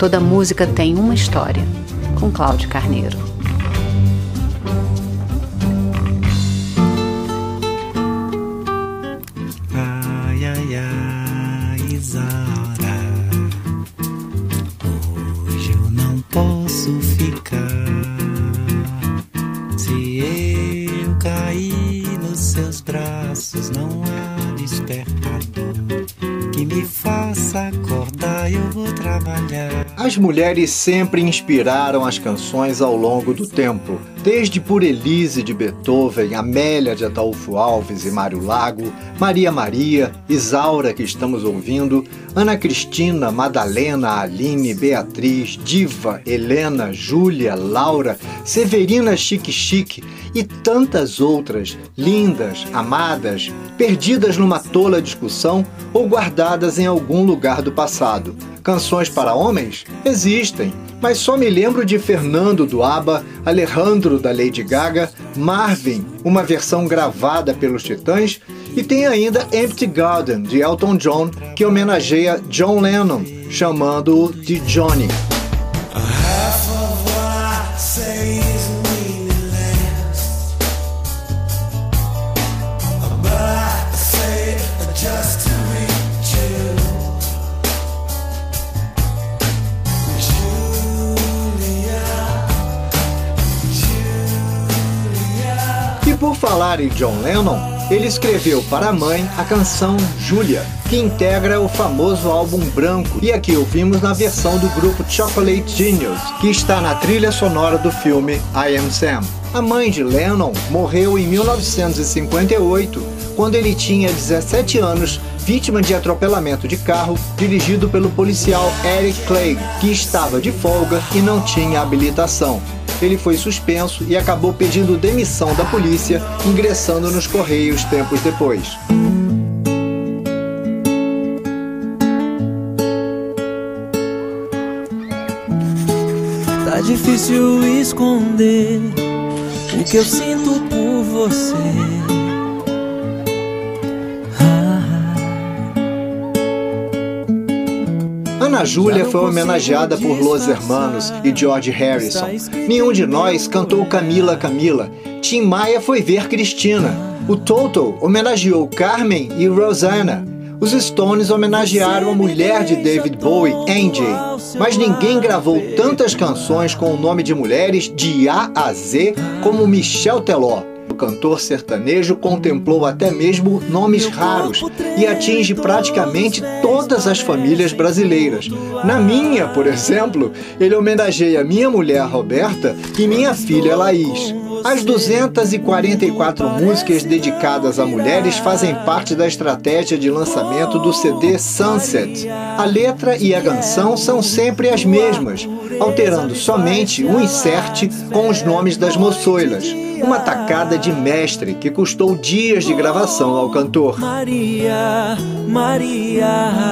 Toda música tem uma história, com Cláudio Carneiro. Ai, ai, ai, Isaura. Hoje eu não posso ficar. Se eu cair nos seus braços, não há despertador que me faça acordar. Eu vou trabalhar. As mulheres sempre inspiraram as canções ao longo do tempo, desde Por Elise de Beethoven, Amélia de Ataúfo Alves e Mário Lago, Maria Maria, Isaura que estamos ouvindo, Ana Cristina, Madalena, Aline, Beatriz, Diva, Helena, Júlia, Laura, Severina Chique Chique e tantas outras, lindas, amadas, perdidas numa tola discussão ou guardadas em algum lugar do passado. Canções para homens? Existem, mas só me lembro de Fernando do ABBA, Alejandro da Lady Gaga, Marvin, uma versão gravada pelos Titãs, e tem ainda Empty Garden de Elton John, que homenageia John Lennon, chamando-o de Johnny. Por falar em John Lennon, ele escreveu para a mãe a canção Julia, que integra o famoso álbum branco, e aqui ouvimos na versão do grupo Chocolate Genius, que está na trilha sonora do filme I Am Sam. A mãe de Lennon morreu em 1958, quando ele tinha 17 anos, vítima de atropelamento de carro dirigido pelo policial Eric Clegg, que estava de folga e não tinha habilitação ele foi suspenso e acabou pedindo demissão da polícia, ingressando nos Correios tempos depois. Tá difícil esconder o que eu sinto por você. Ana Júlia foi homenageada por Los Hermanos e George Harrison. Nenhum de nós cantou Camila Camila. Tim Maia foi ver Cristina. O Toto homenageou Carmen e Rosanna. Os Stones homenagearam a mulher de David Bowie, Angie. Mas ninguém gravou tantas canções com o nome de mulheres de A a Z como Michel Teló. Cantor sertanejo contemplou até mesmo nomes raros e atinge praticamente todas as famílias brasileiras. Na minha, por exemplo, ele homenageia minha mulher Roberta e minha filha Laís. As 244 músicas dedicadas a mulheres fazem parte da estratégia de lançamento do CD Sunset. A letra e a canção são sempre as mesmas, alterando somente um insert com os nomes das moçoilas. Uma tacada de mestre que custou dias de gravação ao cantor. Maria, Maria.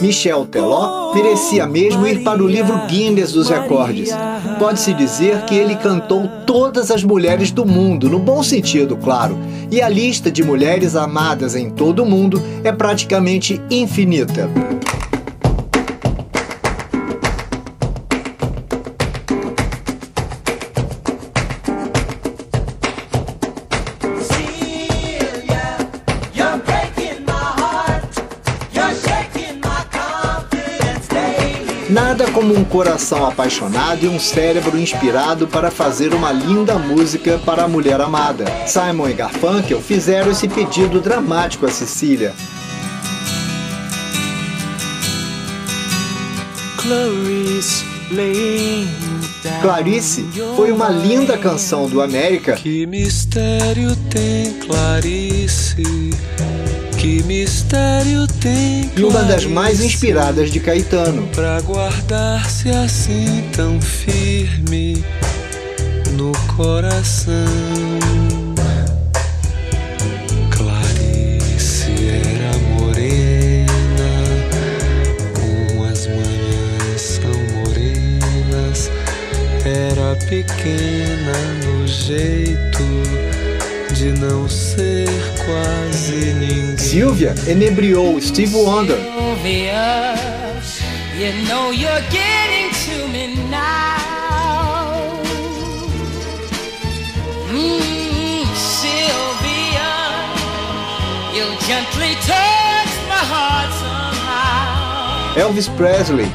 Michel Teló merecia mesmo ir para o livro Guinness dos Recordes. Pode-se dizer que ele cantou todas as mulheres do mundo, no bom sentido, claro, e a lista de mulheres amadas em todo o mundo é praticamente infinita. Nada como um coração apaixonado e um cérebro inspirado para fazer uma linda música para a mulher amada. Simon e Garfunkel fizeram esse pedido dramático a Cecília. Clarice Clarice foi uma linda canção do América Que mistério tem Clarice? Que mistério tem e uma das mais inspiradas de Caetano. Pra guardar-se assim tão firme no coração. Clarice era morena, como as manhãs são morenas. Era pequena no jeito de não ser quase ninguém. Silvia enebriou Steve Wonder Sylvia, You know you're getting to me now. Mm, Sylvia, you gently touch my heart somehow. Elvis Presley,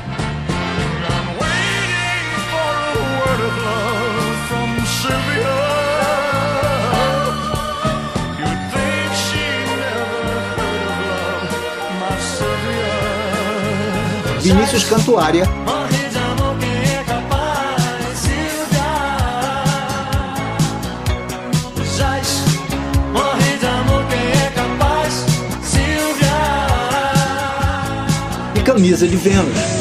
capaz, Silvia. e Camisa de Vênus.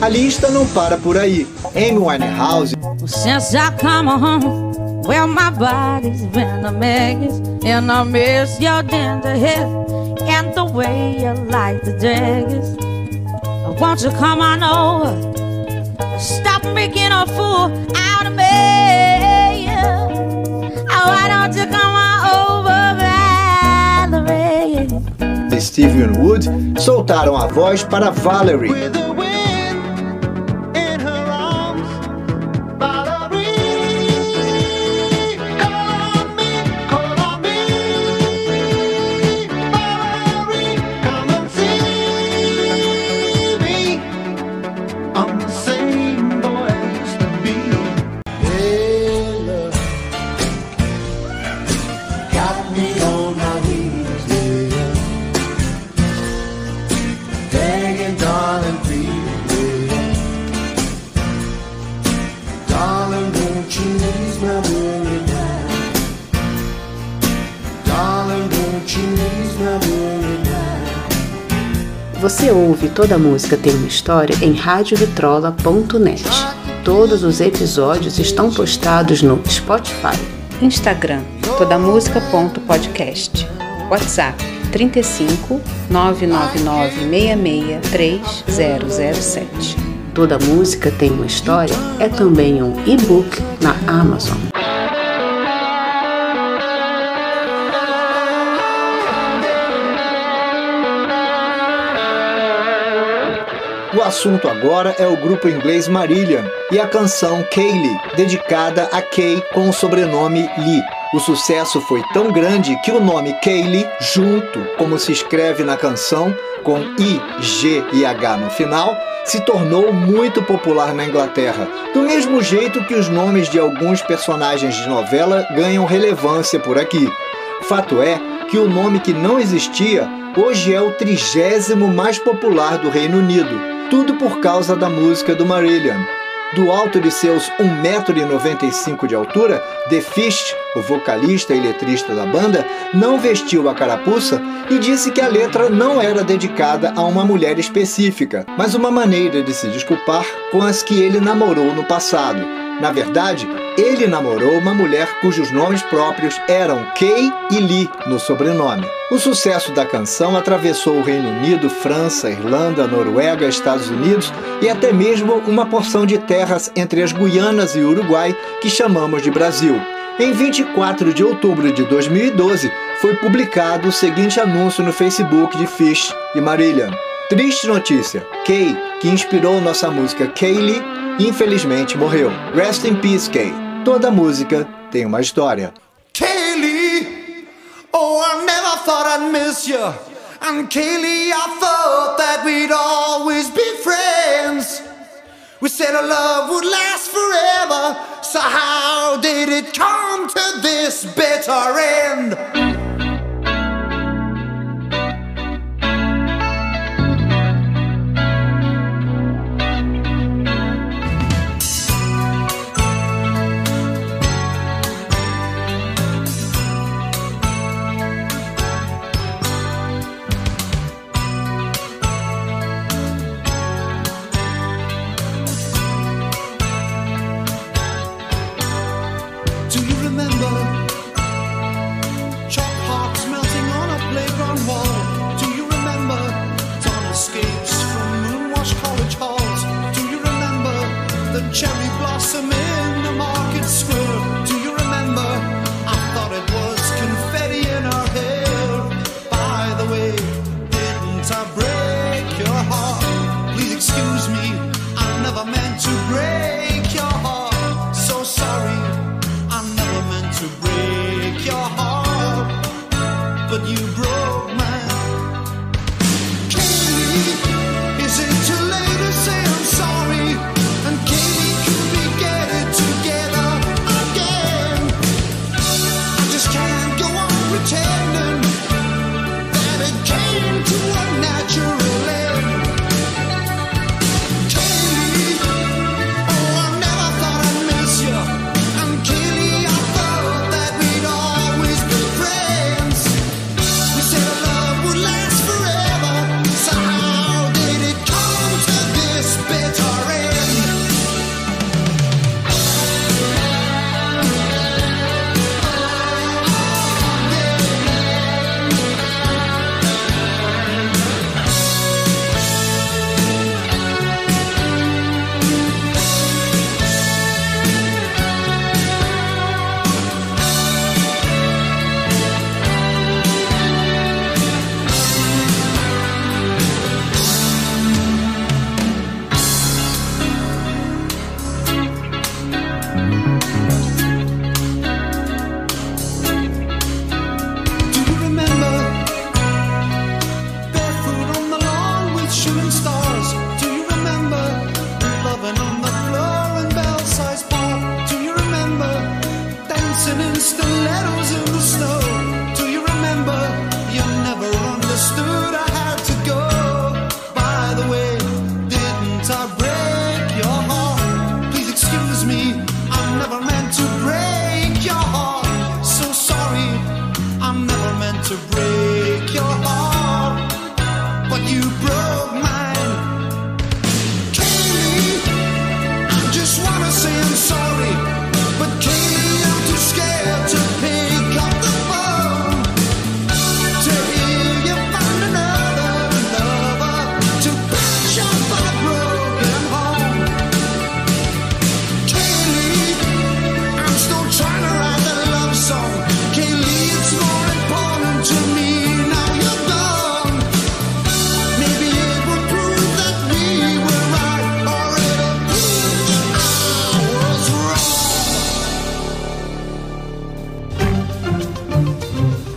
A lista não para por aí. Amy Winehouse, Since I come home, well, my body's been a mess, and I miss your tender hair and the way you like the dress. Won't you come on over? Stop making a fool out of me. Oh, why don't you come on over, Valerie? Stevie Wood soltaram a voz para Valerie. Você ouve Toda Música Tem Uma História em radiovitrola.net. Todos os episódios estão postados no Spotify, Instagram, todamusica.podcast, WhatsApp 35 999 66 3007. Toda Música Tem Uma História é também um e-book na Amazon. O assunto agora é o grupo inglês Marillion e a canção Kaylee, dedicada a Kay com o sobrenome Lee. O sucesso foi tão grande que o nome Kaylee, junto, como se escreve na canção, com I, G e H no final, se tornou muito popular na Inglaterra, do mesmo jeito que os nomes de alguns personagens de novela ganham relevância por aqui. Fato é que o nome que não existia hoje é o trigésimo mais popular do Reino Unido, tudo por causa da música do Marillion. Do alto de seus 1,95m de altura, The Fish, o vocalista e letrista da banda, não vestiu a carapuça e disse que a letra não era dedicada a uma mulher específica, mas uma maneira de se desculpar com as que ele namorou no passado. Na verdade, ele namorou uma mulher cujos nomes próprios eram Kay e Lee no sobrenome. O sucesso da canção atravessou o Reino Unido, França, Irlanda, Noruega, Estados Unidos e até mesmo uma porção de terras entre as Guianas e Uruguai que chamamos de Brasil. Em 24 de outubro de 2012, foi publicado o seguinte anúncio no Facebook de Fish e Marillion. Triste notícia: Kay, que inspirou nossa música Kaylee, infelizmente morreu. Rest in peace, Kay. Toda música tem uma história. Kaylee, oh, I never thought I'd miss you. And Kaylee, I thought that we'd always be friends. We said our love would last forever. So, how did it come to this bitter end? the stilettos